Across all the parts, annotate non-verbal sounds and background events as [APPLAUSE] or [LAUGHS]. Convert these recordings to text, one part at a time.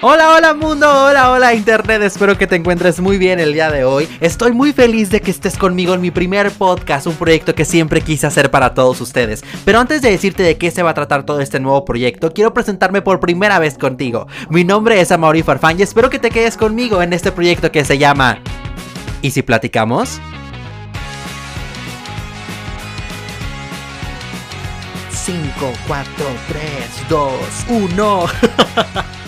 Hola, hola mundo, hola, hola internet, espero que te encuentres muy bien el día de hoy. Estoy muy feliz de que estés conmigo en mi primer podcast, un proyecto que siempre quise hacer para todos ustedes. Pero antes de decirte de qué se va a tratar todo este nuevo proyecto, quiero presentarme por primera vez contigo. Mi nombre es Amaury Farfán y espero que te quedes conmigo en este proyecto que se llama... ¿Y si platicamos? 5, 4, 3, 2, 1.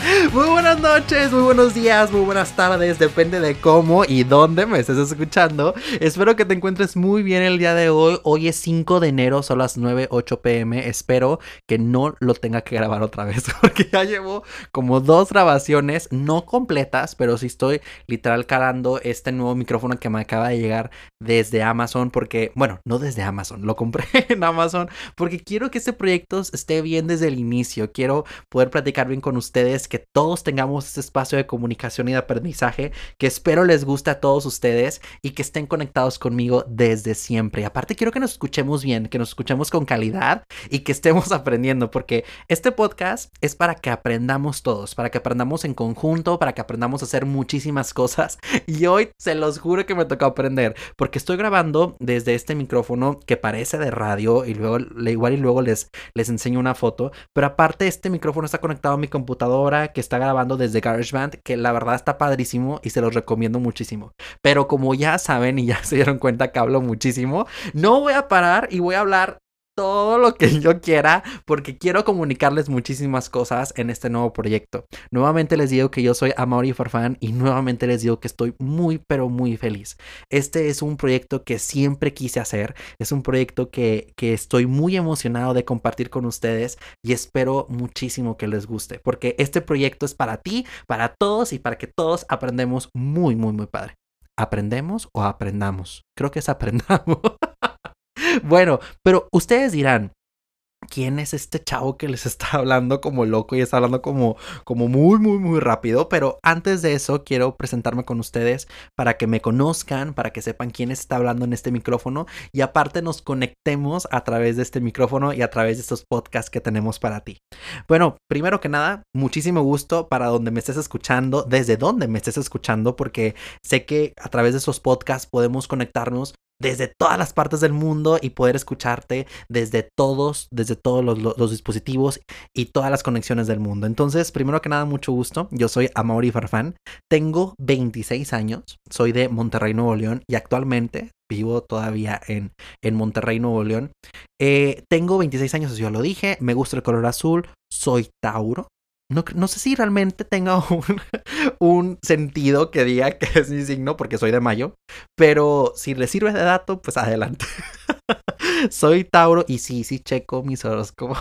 [LAUGHS] Muy buenas noches, muy buenos días, muy buenas tardes, depende de cómo y dónde me estés escuchando. Espero que te encuentres muy bien el día de hoy. Hoy es 5 de enero, son las 9, 8 pm. Espero que no lo tenga que grabar otra vez [LAUGHS] porque ya llevo como dos grabaciones, no completas, pero sí estoy literal calando este nuevo micrófono que me acaba de llegar desde Amazon porque, bueno, no desde Amazon, lo compré [LAUGHS] en Amazon porque quiero que este proyecto esté bien desde el inicio. Quiero poder platicar bien con ustedes que todos tengamos este espacio de comunicación y de aprendizaje que espero les guste a todos ustedes y que estén conectados conmigo desde siempre. aparte quiero que nos escuchemos bien, que nos escuchemos con calidad y que estemos [LAUGHS] aprendiendo porque este podcast es para que aprendamos todos, para que aprendamos en conjunto, para que aprendamos a hacer muchísimas cosas y hoy se los juro que me toca aprender porque estoy grabando desde este micrófono que parece de radio y luego igual y luego les les enseño una foto, pero aparte este micrófono está conectado a mi computadora que está grabando desde GarageBand, que la verdad está padrísimo y se los recomiendo muchísimo. Pero como ya saben y ya [LAUGHS] se dieron cuenta que hablo muchísimo, no voy a parar y voy a hablar todo lo que yo quiera porque quiero comunicarles muchísimas cosas en este nuevo proyecto. Nuevamente les digo que yo soy Amaury Farfán y nuevamente les digo que estoy muy pero muy feliz. Este es un proyecto que siempre quise hacer, es un proyecto que, que estoy muy emocionado de compartir con ustedes y espero muchísimo que les guste porque este proyecto es para ti, para todos y para que todos aprendemos muy muy muy padre. ¿Aprendemos o aprendamos? Creo que es aprendamos. [LAUGHS] bueno, pero ustedes dirán, quién es este chavo que les [LAUGHS] está hablando como loco y está hablando como, como muy, muy, muy rápido. Pero antes de eso, quiero presentarme con ustedes para que me conozcan, para que sepan quién está hablando en este micrófono y aparte nos conectemos a través de este micrófono y a través de estos podcasts que tenemos para ti. Bueno, primero que nada, muchísimo gusto para donde me estés escuchando, desde donde me estés escuchando, porque sé que a través de esos podcasts podemos conectarnos desde todas las partes del mundo y poder escucharte desde todos, desde todos los, dispositivos y todas las conexiones del mundo. Entonces, primero que nada, mucho gusto. Yo soy Amaury Farfán. Tengo 26 años. Soy de Monterrey, Nuevo León y actualmente vivo todavía en, en Monterrey, Nuevo León. Eh, tengo 26 años, yo lo dije. Me gusta el color azul. Soy Tauro. No, sé si realmente tenga [LAUGHS] un, sentido que diga que es mi signo porque soy de mayo, pero si le sirve de dato, pues adelante. [LAUGHS] soy Tauro y sí, sí checo mis horóscopos.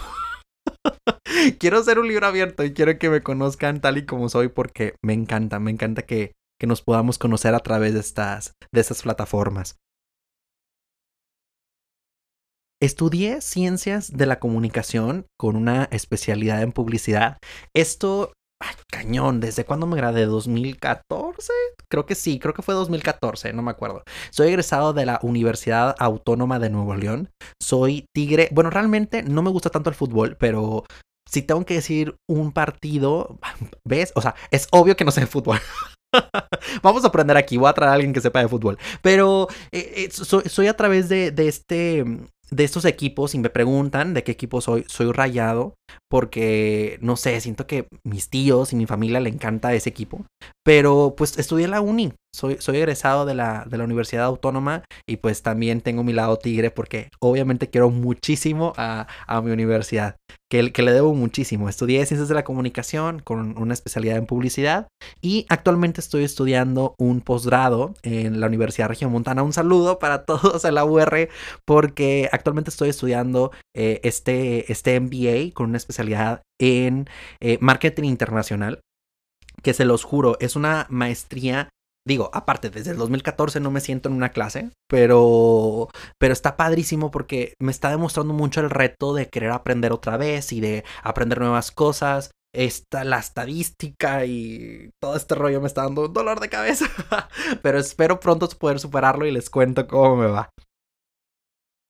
[LAUGHS] quiero ser un libro abierto y quiero que me conozcan tal y como soy porque me encanta, me encanta que, que nos podamos conocer a través de estas, de estas plataformas. Estudié ciencias de la comunicación con una especialidad en publicidad. Esto, ay, cañón, ¿desde cuándo me gradué? ¿2014? Creo que sí, creo que fue 2014, no me acuerdo. Soy egresado de la Universidad Autónoma de Nuevo León. Soy tigre. Bueno, realmente no me gusta tanto el fútbol, pero si tengo que decir un partido, ¿ves? O sea, es obvio que no sé de fútbol. [LAUGHS] Vamos a aprender aquí, voy a traer a alguien que sepa de fútbol. Pero eh, eh, soy, a través de, de, este de estos equipos y me preguntan de qué equipo soy, soy rayado porque no sé, siento que mis tíos y mi familia le encanta ese equipo, pero pues estudié en la uni, soy, soy egresado de la, de la Universidad Autónoma y pues también tengo mi lado tigre porque obviamente quiero muchísimo a, a mi universidad, que, que le debo muchísimo. Estudié Ciencias de la Comunicación con una especialidad en publicidad y actualmente estoy estudiando un posgrado en la Universidad Montana Un saludo para [LAUGHS] todos en la UR porque actualmente estoy estudiando eh, este, este MBA con una especialidad en eh, marketing internacional que se los juro, es una maestría Digo, aparte, desde el 2014 no me siento en una clase, pero, pero está padrísimo porque me está demostrando mucho el reto de querer aprender otra vez y de aprender nuevas cosas. Esta, la estadística y todo este rollo me está dando un dolor de cabeza, [LAUGHS] pero espero pronto poder superarlo y les cuento cómo me va.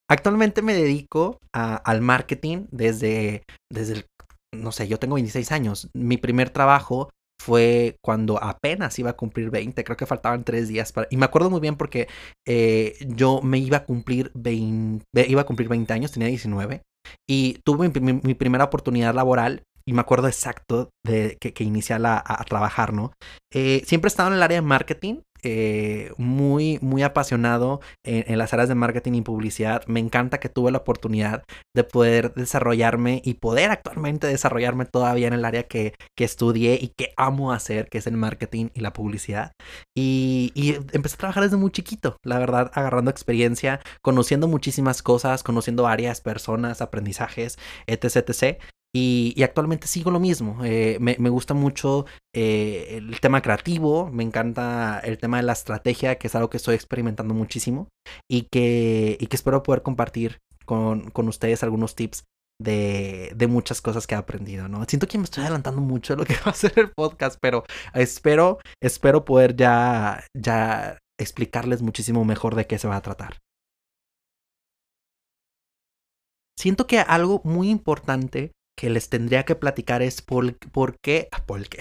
Actualmente me dedico al marketing desde, desde el, no sé, yo tengo 26 años. Mi primer trabajo fue cuando apenas iba a cumplir 20, creo que faltaban tres días para... Y me acuerdo muy bien porque eh, yo me iba a cumplir 20, iba a cumplir 20 años, tenía 19, y tuve mi, primera oportunidad laboral y me acuerdo exacto de que, que inicié a, trabajar, ¿no? Eh, siempre he estado en el área de marketing, eh, muy, muy apasionado en, las áreas de marketing y publicidad. Me encanta que tuve la oportunidad de poder desarrollarme y poder actualmente desarrollarme todavía en el área que, que estudié y que amo hacer, que es el marketing y la publicidad. Y, y empecé a trabajar desde muy chiquito, la verdad, agarrando experiencia, conociendo muchísimas cosas, conociendo áreas, personas, aprendizajes, etc. etc. Y, actualmente sigo lo mismo. Eh, me, gusta mucho eh, el tema creativo, me encanta el tema de la estrategia, que es algo que estoy experimentando muchísimo y que, y que espero poder compartir con, con ustedes algunos tips de, de, muchas cosas que he aprendido, ¿no? Siento que me estoy adelantando mucho de lo que [LAUGHS] va a ser el podcast, pero espero, espero poder ya, ya explicarles muchísimo mejor de qué se va a tratar. Siento que algo muy importante que les tendría que platicar es por, por qué, ah, por qué.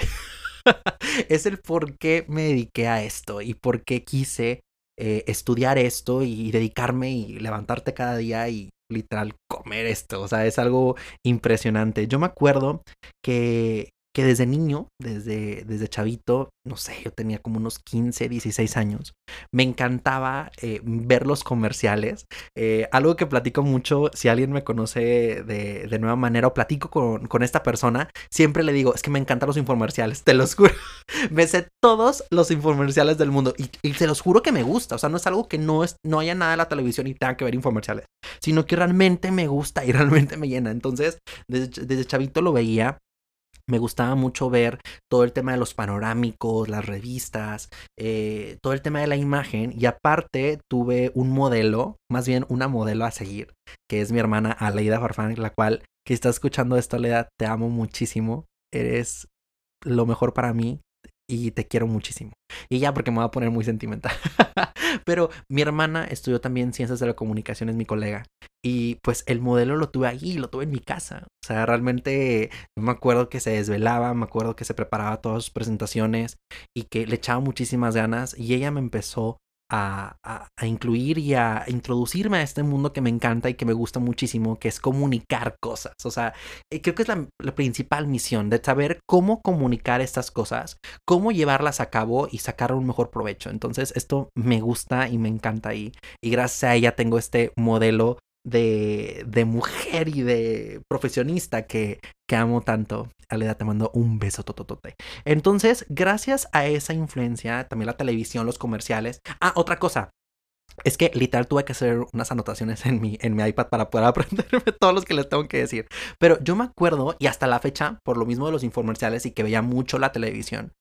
[LAUGHS] es el por qué me dediqué a esto y por qué quise eh, estudiar esto y dedicarme y levantarte cada día y literal comer esto. O sea, es algo impresionante. Yo me acuerdo que que desde niño, desde, desde chavito, no sé, yo tenía como unos 15, 16 años, me encantaba eh, ver los comerciales. Eh, algo que platico mucho, si alguien me conoce de, de nueva manera o platico con, con, esta persona, siempre le digo, es que me encantan los infomerciales, te los [LAUGHS] juro. me sé todos los infomerciales del mundo y, y, te los juro que me gusta. O sea, no es algo que no, es, no haya nada en la televisión y tenga que ver infomerciales, sino que realmente me gusta y realmente me llena. Entonces, desde, desde chavito lo veía me gustaba mucho ver todo el tema de los panorámicos, las revistas, eh, todo el tema de la imagen y aparte tuve un modelo, más bien una modelo a seguir, que es mi hermana Aleida Farfán, la cual, que está escuchando esto, Aleida, te amo muchísimo, eres lo mejor para mí, y te quiero muchísimo. Y ya porque me voy a poner muy sentimental. [LAUGHS] Pero mi hermana estudió también ciencias de la comunicación, es mi colega. Y pues el modelo lo tuve ahí, lo tuve en mi casa. O sea, realmente me acuerdo que se desvelaba, me acuerdo que se preparaba todas sus presentaciones y que le echaba muchísimas ganas. Y ella me empezó a, incluir y a introducirme a este mundo que me encanta y que me gusta muchísimo, que es comunicar cosas. O sea, eh, creo que es la, principal misión de saber cómo comunicar estas cosas, cómo llevarlas a cabo y sacar un mejor provecho. Entonces, esto me gusta y me encanta y, y gracias a ella tengo este modelo de, de mujer y de profesionista que, que amo tanto. Aleda, te mando un beso tototote. Entonces, gracias a esa influencia, también la televisión, los comerciales. Ah, otra cosa. Es que literal tuve que hacer unas anotaciones en mi, en mi iPad para poder [LAUGHS] aprenderme todos los que les tengo que decir. Pero yo me acuerdo, y hasta la fecha, por lo mismo de los infomerciales y que veía mucho la televisión,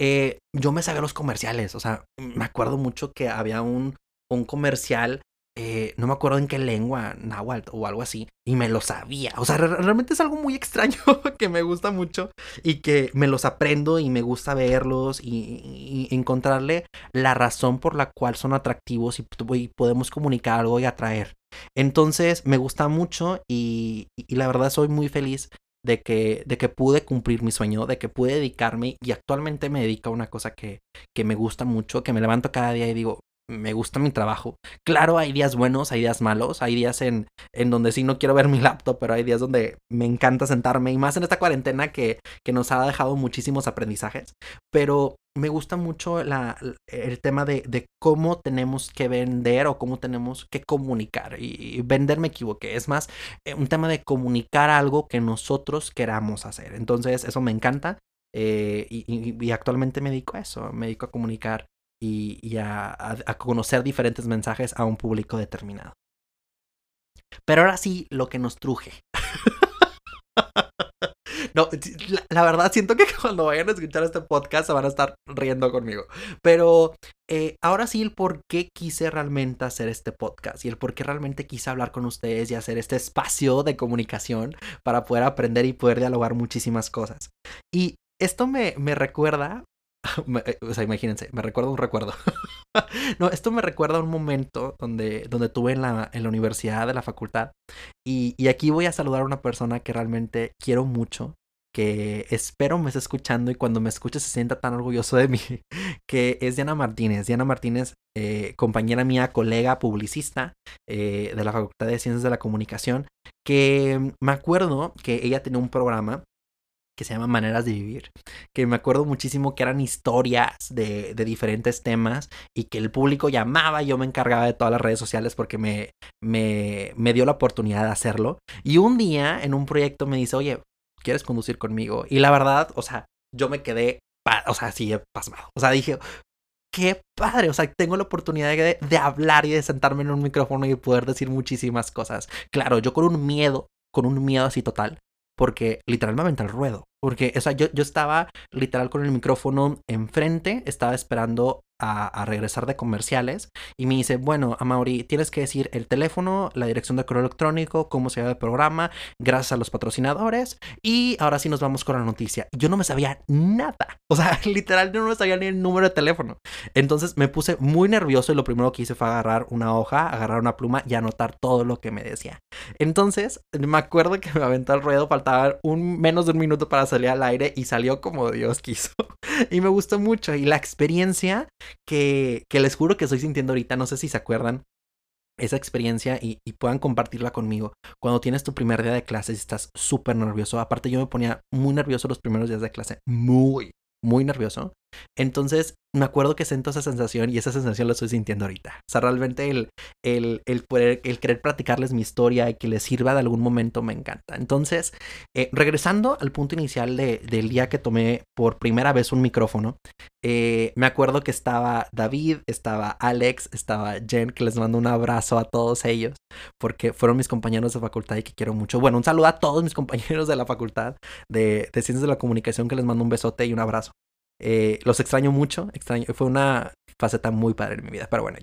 eh, yo me sabía los comerciales. O sea, me acuerdo mucho que había un, un comercial eh, no me acuerdo en qué lengua, náhuatl o algo así, y me lo sabía. O sea, realmente es algo muy extraño [LAUGHS] que me gusta mucho y que me los aprendo y me gusta verlos y, encontrarle la razón por la cual son atractivos y, podemos comunicar algo y atraer. Entonces, me gusta mucho y, la verdad soy muy feliz de que, de que pude cumplir mi sueño, de que pude dedicarme y actualmente me dedico a una cosa que, que me gusta mucho, que me levanto cada día y digo, me gusta mi trabajo. Claro, hay días buenos, hay días malos, hay días en, en donde sí no quiero ver mi laptop, pero hay días donde me encanta sentarme y más en esta cuarentena que, que nos ha dejado muchísimos aprendizajes. Pero me gusta mucho la, el tema de, de, cómo tenemos que vender o cómo tenemos que comunicar. Y, vender me equivoqué. Es más eh, un tema de comunicar algo que nosotros queramos hacer. Entonces, eso me encanta. Eh, y, y, actualmente me dedico a eso. Me dedico a comunicar y, a, conocer diferentes mensajes a un público determinado. Pero ahora sí, lo que nos truje. [LAUGHS] no, la, verdad siento que [LAUGHS] cuando vayan a escuchar este podcast se van a estar riendo conmigo. Pero eh, ahora sí, el por qué quise realmente hacer este podcast y el por qué realmente quise hablar con ustedes y hacer este espacio de comunicación para poder aprender y poder dialogar muchísimas cosas. Y esto me, me recuerda [LAUGHS] o sea, imagínense, me recuerda un recuerdo. [LAUGHS] no, esto me recuerda un momento donde, donde tuve en la, en la universidad de la facultad. Y, y aquí voy a saludar a una persona que realmente quiero mucho, que espero me esté escuchando y cuando me escuche se sienta tan orgulloso de mí, [LAUGHS] que es Diana Martínez. Diana Martínez, eh, compañera mía, colega, publicista eh, de la Facultad de Ciencias de la Comunicación, que me acuerdo que ella tenía un programa que se llama Maneras de Vivir, que me acuerdo muchísimo que eran historias de, de, diferentes temas y que el público llamaba, yo me encargaba de todas las redes sociales porque me, me, me dio la oportunidad de hacerlo. Y un día en un proyecto me dice, oye, ¿quieres conducir conmigo? Y la verdad, o sea, yo me quedé, o sea, así pasmado. O sea, dije, qué padre, o sea, tengo la oportunidad de, de hablar y de sentarme en un micrófono y poder decir muchísimas cosas. Claro, yo con un miedo, con un miedo así total, porque literalmente al ruedo. Porque, o sea, yo, yo estaba literal con el micrófono enfrente, estaba esperando a, regresar de comerciales y me dice, bueno, Amaury, tienes que decir el teléfono, la dirección de correo electrónico, cómo se llama el programa, gracias a los patrocinadores y ahora sí nos vamos con la noticia. Yo no me sabía nada, o sea, [LAUGHS] literal no me sabía ni el número de teléfono. Entonces me puse muy nervioso y lo primero que hice fue agarrar una hoja, agarrar una pluma y anotar todo lo que me decía. Entonces me acuerdo que me aventó el ruedo, faltaba un, menos de un minuto para salir al aire y salió como Dios quiso. [LAUGHS] y me gustó mucho y la experiencia que, que les juro que estoy sintiendo ahorita, no sé si se acuerdan, esa experiencia y, puedan compartirla conmigo. Cuando tienes tu primer día de clase y estás súper nervioso. Aparte yo me ponía muy nervioso los primeros días de clase. Muy, muy nervioso. Entonces, me acuerdo que siento esa sensación y esa sensación la estoy sintiendo ahorita. O sea, realmente el, el, el, querer platicarles mi historia y que les sirva de algún momento me encanta. Entonces, eh, regresando al punto inicial de, del día que tomé por primera vez un micrófono, eh, me acuerdo que estaba David, estaba Alex, estaba Jen, que les mando un abrazo a todos ellos, porque fueron mis compañeros de facultad y que quiero mucho. Bueno, un saludo a todos mis [LAUGHS] compañeros de la facultad de, de Ciencias de la Comunicación, que les mando un besote y un abrazo. Eh, los extraño mucho, extraño, fue una faceta muy padre en mi vida, pero bueno,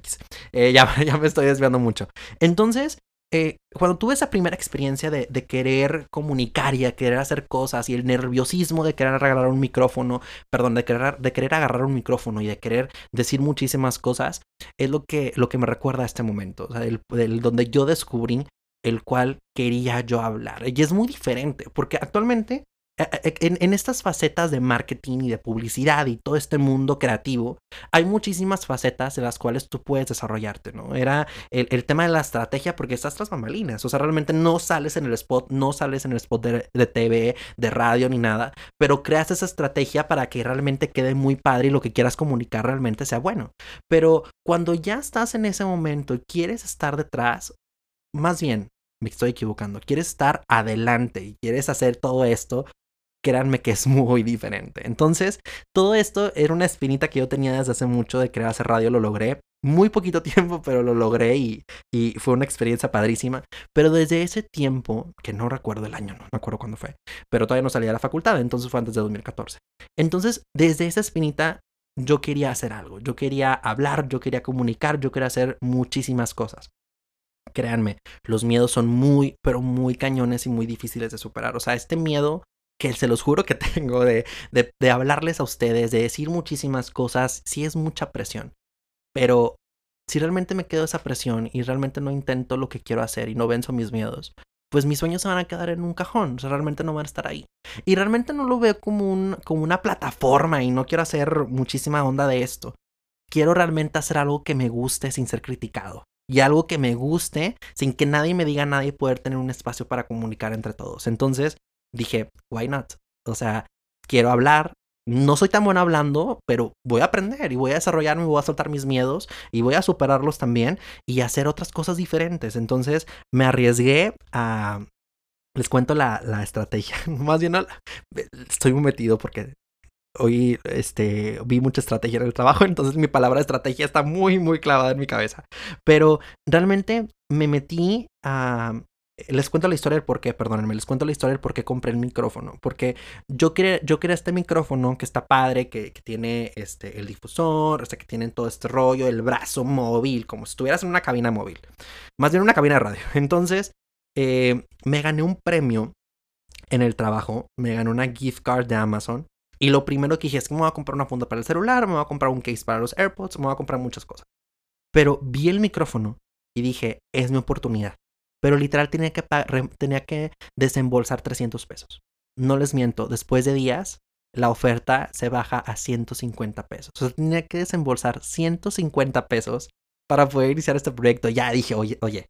eh, ya, [LAUGHS] ya me estoy desviando mucho. Entonces, eh, cuando tuve esa primera experiencia de, querer comunicar y de querer hacer cosas y el nerviosismo de querer agarrar un micrófono, perdón, de querer, de querer agarrar un micrófono y de querer decir muchísimas cosas, es lo que, lo que me recuerda a este momento, o sea, el, el, donde yo descubrí el cual quería yo hablar. Y es muy diferente, porque actualmente en, en, estas facetas de marketing y de publicidad y todo este mundo creativo, hay muchísimas facetas en las cuales tú puedes desarrollarte, ¿no? Era el, tema de la estrategia porque estás tras mamalinas, o sea, realmente no sales en el spot, no sales en el spot de, TV, de radio ni nada, pero creas esa estrategia para que realmente quede muy padre y lo que quieras comunicar realmente sea bueno. Pero cuando ya estás en ese momento y quieres estar detrás, más bien, me estoy equivocando, quieres estar adelante y quieres hacer todo esto, créanme que es [LAUGHS] muy diferente. Entonces, todo esto era una espinita que yo tenía desde hace mucho de querer hacer radio, lo logré. Muy poquito [LAUGHS] tiempo, pero lo logré y, y, fue una experiencia padrísima. Pero desde ese tiempo, que no recuerdo el año, no me acuerdo cuándo fue, pero todavía no salía de la facultad, entonces fue antes de 2014. Entonces, desde esa espinita, yo quería hacer algo, yo quería hablar, yo quería comunicar, yo quería hacer muchísimas cosas créanme, los miedos son muy, pero muy cañones y muy difíciles de superar. O sea, este miedo que se los juro que [LAUGHS] tengo de, de, hablarles a ustedes, de decir muchísimas cosas, sí es mucha presión. Pero si realmente me quedo esa presión y realmente no intento lo que quiero hacer y no venzo mis miedos, pues mis sueños se van a quedar en un cajón, o realmente no van a estar ahí. Y realmente no lo veo como, un, como una plataforma y no quiero hacer muchísima onda de esto. Quiero realmente hacer algo que me guste sin ser criticado. Y algo que me guste sin que nadie me diga nada y poder tener un espacio para comunicar entre todos. Entonces, dije, why not? O sea, quiero hablar. No soy tan bueno hablando, pero voy a aprender y voy a desarrollarme, voy a soltar mis miedos y voy a superarlos también y hacer otras cosas diferentes. Entonces me arriesgué a... Les cuento la, la estrategia. [LAUGHS] Más bien, estoy muy metido porque hoy este, vi mucha estrategia en el trabajo, [LAUGHS] entonces mi palabra estrategia está muy, muy clavada en mi cabeza. Pero realmente me metí a, les cuento la historia del por qué, perdónenme, les cuento la historia del por qué compré el micrófono. Porque yo quería, yo quería este micrófono que está padre, que, tiene este, el difusor, o sea, que tiene todo este rollo, el brazo móvil, como si estuvieras en una cabina móvil. Más bien una cabina de radio. [LAUGHS] Entonces, eh, me gané un premio en el trabajo, me gané una gift card de Amazon. Y lo primero que dije es que me voy a comprar una funda para el celular, me voy a comprar un case para los AirPods, me voy a comprar muchas cosas. Pero vi el micrófono y dije, es mi oportunidad pero literal tenía que, tenía que desembolsar 300 pesos. no les miento, después de días, la oferta se baja a 150 pesos. O sea, tenía que desembolsar 150 pesos para poder iniciar este proyecto. Ya dije, oye, oye,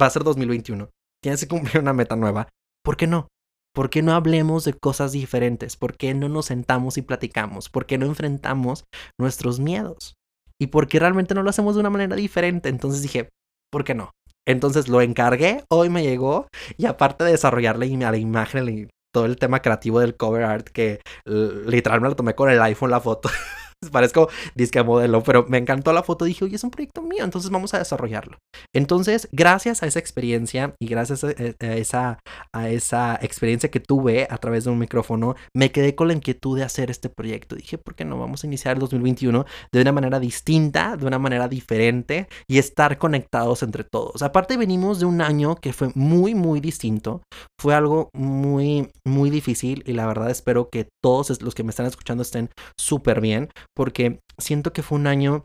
va a ser 2021. Tienes que cumplir una meta nueva. ¿Por qué no? ¿Por qué no hablemos de cosas diferentes? ¿Por qué no nos sentamos y platicamos? ¿Por qué no enfrentamos nuestros miedos? ¿Y por qué realmente no lo hacemos de una manera diferente? Entonces dije, ¿por qué no? Entonces lo encargué, hoy me llegó y aparte de desarrollarle a la imagen, todo el tema creativo del cover art que literalmente lo tomé con el iPhone la foto. [LAUGHS] [LAUGHS] Parezco disque modelo, pero me encantó la foto. Dije, oye, es un proyecto mío, entonces vamos a desarrollarlo. Entonces, gracias a esa experiencia y gracias a, esa, a esa experiencia que tuve a través de un micrófono, me quedé con la inquietud de hacer este proyecto. Dije, ¿por qué no vamos a iniciar el 2021 de una manera distinta, de una manera diferente y estar conectados entre todos? Aparte, venimos de un año que fue muy, muy distinto. Fue algo muy, muy difícil y la verdad espero que todos los que me están escuchando estén súper bien porque siento que fue un año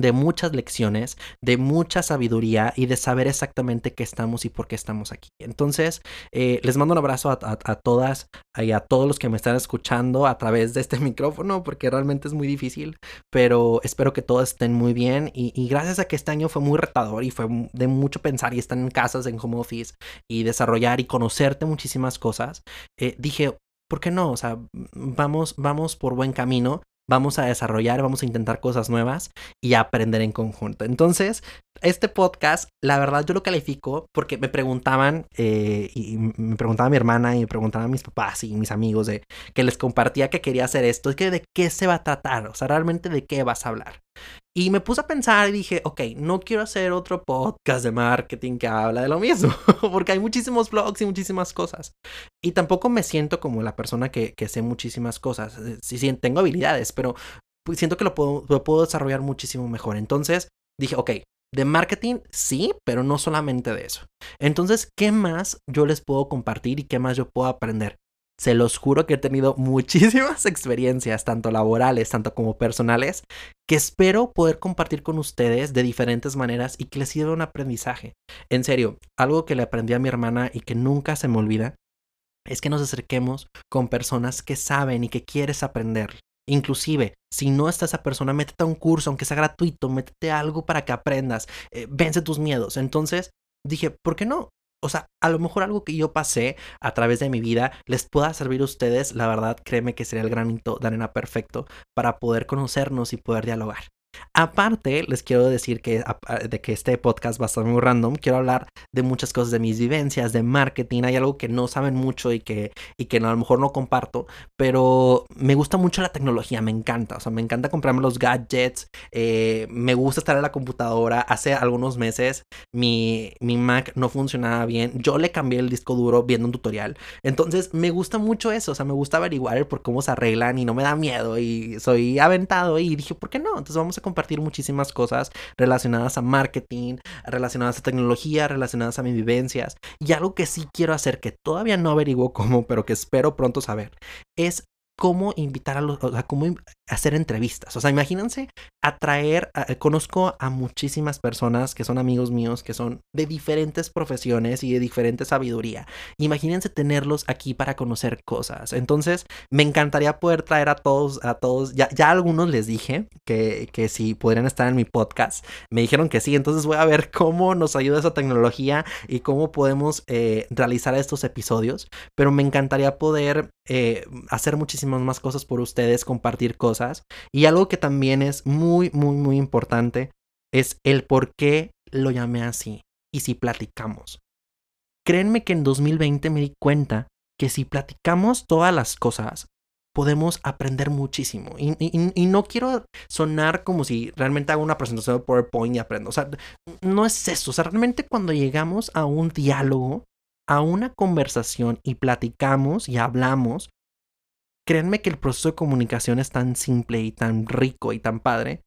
de muchas lecciones, de mucha sabiduría y de saber exactamente qué estamos y por qué estamos aquí. Entonces, eh, les mando un abrazo a, todas y a todos los que me están escuchando a través de este [LAUGHS] micrófono, porque realmente es muy difícil, pero espero que todos estén muy bien y, gracias a que este año fue muy retador y fue de mucho pensar y estar en casas, en home office y desarrollar y conocerte muchísimas cosas, eh, dije, ¿por qué no? O sea, vamos, vamos por buen camino vamos a desarrollar, vamos a intentar cosas nuevas y aprender en conjunto. Entonces, este podcast, la verdad yo lo califico porque me preguntaban, eh, y me preguntaba mi hermana y me preguntaban mis papás y mis amigos de que les compartía que quería hacer esto, es que de qué se va a tratar, o sea, realmente de qué vas a hablar. Y me puse a pensar y dije, ok, no quiero hacer otro podcast de marketing que habla de lo mismo, [LAUGHS] porque hay muchísimos blogs y muchísimas cosas. Y tampoco me siento como la persona que, que sé muchísimas cosas. Eh, sí, tengo habilidades, pero pues, siento que lo puedo, lo puedo desarrollar muchísimo mejor. Entonces dije, ok, de marketing, sí, pero no solamente de eso. Entonces, ¿qué más yo les puedo compartir y qué más yo puedo aprender? Se los juro que he tenido [LAUGHS] muchísimas experiencias, tanto laborales, tanto como personales, que espero poder compartir con ustedes de diferentes maneras y que les sirva un aprendizaje. En serio, algo que le aprendí a mi hermana y que nunca se me olvida es que nos acerquemos con personas que saben y que quieres aprender. Inclusive, si no está esa persona, métete a un curso, aunque sea gratuito, métete algo para que aprendas, eh, vence tus miedos. Entonces dije, ¿por qué no? O sea, a lo mejor algo que yo pasé a través de mi vida les pueda servir a ustedes. La verdad, créeme que sería el granito de arena perfecto para poder conocernos y poder dialogar. Aparte, les quiero decir que de que este podcast va a estar muy random. Quiero hablar de muchas cosas de mis vivencias, de marketing. Hay algo que no saben mucho y que, y que a lo mejor no comparto, pero me gusta mucho la tecnología, me encanta. O sea, me encanta comprarme los gadgets. Eh, me gusta estar en la computadora. Hace algunos meses mi, mi Mac no funcionaba bien. Yo le cambié el disco duro viendo un tutorial. Entonces, me gusta mucho eso. O sea, me gusta averiguar por cómo se arreglan y no me da miedo y soy aventado. Y dije, ¿por qué no? Entonces, vamos a compartir muchísimas cosas relacionadas a marketing, relacionadas a tecnología, relacionadas a mis vivencias. Y algo que sí quiero hacer, que todavía no averiguo cómo, pero que espero pronto saber, es cómo invitar a los, o sea, cómo hacer entrevistas. O sea, imagínense atraer, conozco a muchísimas personas que son amigos míos, que son de diferentes profesiones y de diferente sabiduría. Imagínense tenerlos aquí para conocer cosas. Entonces, me encantaría poder traer a todos, a todos, ya, ya algunos les dije que, que si podrían estar en mi podcast, me dijeron que sí, entonces voy a ver cómo nos ayuda esa tecnología y cómo podemos eh, realizar estos episodios, pero me encantaría poder eh, hacer muchísimas más cosas por ustedes, compartir cosas y algo que también es muy, muy, muy importante es el por qué lo llamé así y si platicamos. Créanme que en 2020 me di cuenta que si platicamos todas las cosas, podemos aprender muchísimo. Y, no quiero sonar como si realmente hago una presentación de PowerPoint y aprendo. O sea, no es eso. O sea, realmente cuando llegamos a un diálogo, a una conversación y platicamos y hablamos, créanme que el proceso de comunicación es tan simple y tan rico y tan padre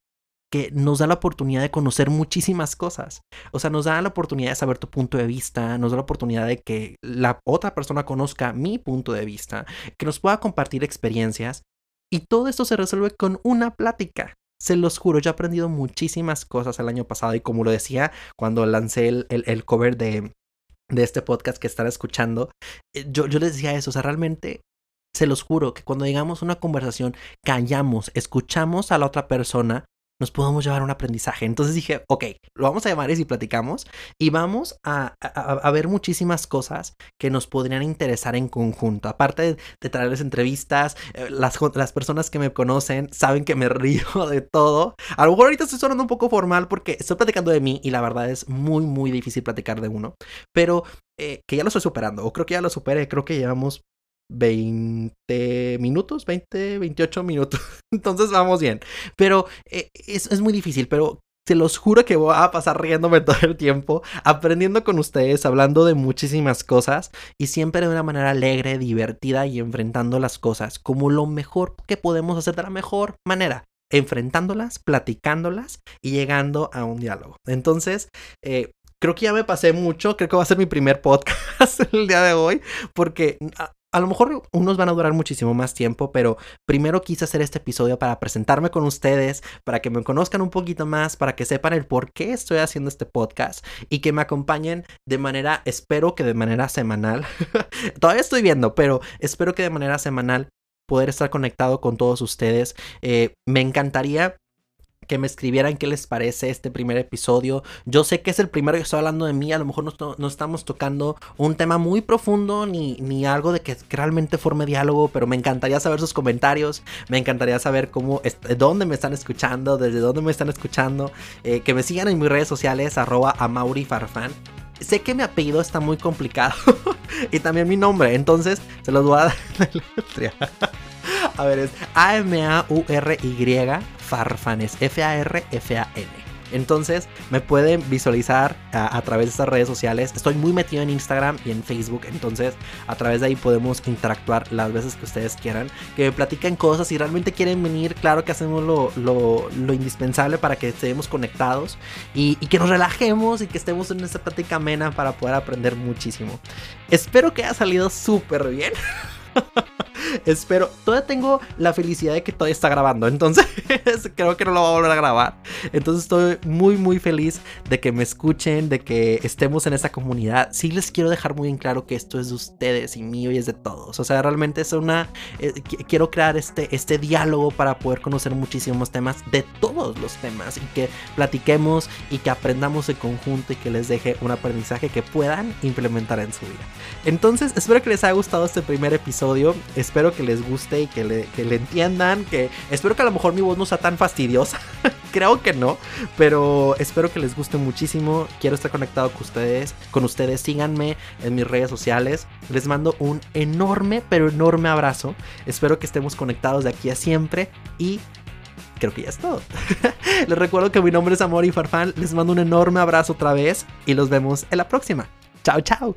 que nos da la oportunidad de conocer muchísimas cosas. O sea, nos da la oportunidad de saber tu punto de vista, nos da la oportunidad de que la otra persona conozca mi punto de vista, que nos pueda compartir experiencias. Y todo esto se resuelve con una plática. Se los juro, yo he aprendido muchísimas cosas el año pasado y como lo decía cuando lancé el, el cover de, de este podcast que están escuchando, eh, yo, yo les decía eso, o sea, realmente se los juro que cuando llegamos a una conversación, callamos, escuchamos a la otra persona, nos podemos llevar un aprendizaje. Entonces dije, ok, lo vamos a llamar y platicamos y vamos a, ver muchísimas cosas que nos podrían interesar en conjunto. Aparte de, traerles entrevistas, eh, las, las personas que me conocen saben que me [LAUGHS] río de todo. A lo mejor ahorita estoy sonando un poco formal porque estoy platicando de mí y la verdad es muy, muy difícil platicar de uno. Pero eh, que ya lo estoy superando, o creo que ya lo superé, creo que llevamos 20 minutos, 20, 28 minutos. [LAUGHS] Entonces vamos bien. Pero eh, es, es, muy difícil, pero se los juro que voy a pasar riéndome [LAUGHS] todo el tiempo, aprendiendo con ustedes, hablando de muchísimas cosas y siempre de una manera alegre, divertida y enfrentando las cosas como lo mejor que podemos hacer de la mejor manera enfrentándolas, platicándolas y llegando a un diálogo. Entonces, eh, creo que ya me pasé mucho, creo que va a ser mi primer podcast [LAUGHS] el día de hoy, porque a lo mejor unos van a durar muchísimo más tiempo, pero primero quise hacer este episodio para presentarme con ustedes, para que me conozcan un poquito más, para que sepan el por qué estoy haciendo este podcast y que me acompañen de manera, espero que de manera semanal. [LAUGHS] Todavía estoy viendo, pero espero que de manera semanal poder estar conectado con todos ustedes. Eh, me encantaría que me escribieran qué les parece este primer episodio. Yo sé que es el primero que estoy hablando de mí, a lo mejor no, estamos tocando un tema muy profundo ni, ni algo de que, realmente forme diálogo, pero me encantaría saber sus comentarios, me encantaría saber cómo, de dónde me están escuchando, desde dónde me están escuchando, eh, que me sigan en mis redes sociales, arroba a Mauri Farfán. Sé que mi apellido está muy complicado [LAUGHS] y también mi nombre, entonces se los voy a dar [LAUGHS] A ver, es A-M-A-U-R-Y Farfanes. F-A-R-F-A-N. Entonces me pueden visualizar a, través de estas redes sociales. Estoy muy metido en Instagram y en Facebook. Entonces a través de ahí podemos interactuar las veces que ustedes quieran. Que me platiquen cosas. Si realmente quieren venir, claro que hacemos lo, indispensable para que estemos conectados. Y, y, que nos relajemos y que estemos en esta plática amena para poder aprender muchísimo. Espero que haya salido súper bien. [LAUGHS] [LAUGHS] Espero, todavía tengo la felicidad de que todavía está grabando, entonces [LAUGHS] creo que no lo va a volver a grabar. Entonces estoy muy muy feliz de que me escuchen, de que estemos en esta comunidad. Sí les quiero dejar muy en claro que esto es de ustedes y mío y es de todos. O sea, realmente es una eh, quiero crear este este diálogo para poder conocer muchísimos temas de todos los temas y que platiquemos y que aprendamos en conjunto y que les deje un aprendizaje que puedan implementar en su vida. Entonces, espero que les haya gustado este primer episodio. Espero que les guste y que le, entiendan. Que espero que a lo mejor mi voz no sea tan fastidiosa. [LAUGHS] Creo que no. Pero espero que les guste muchísimo. Quiero estar conectado con ustedes. Con ustedes. Síganme en mis redes sociales. Les mando un enorme, pero enorme abrazo. Espero que estemos conectados de aquí a siempre. Y creo que ya es todo. [LAUGHS] Les recuerdo que mi nombre es Amor y Farfán. Les mando un enorme abrazo otra vez y los vemos en la próxima. Chao, chao.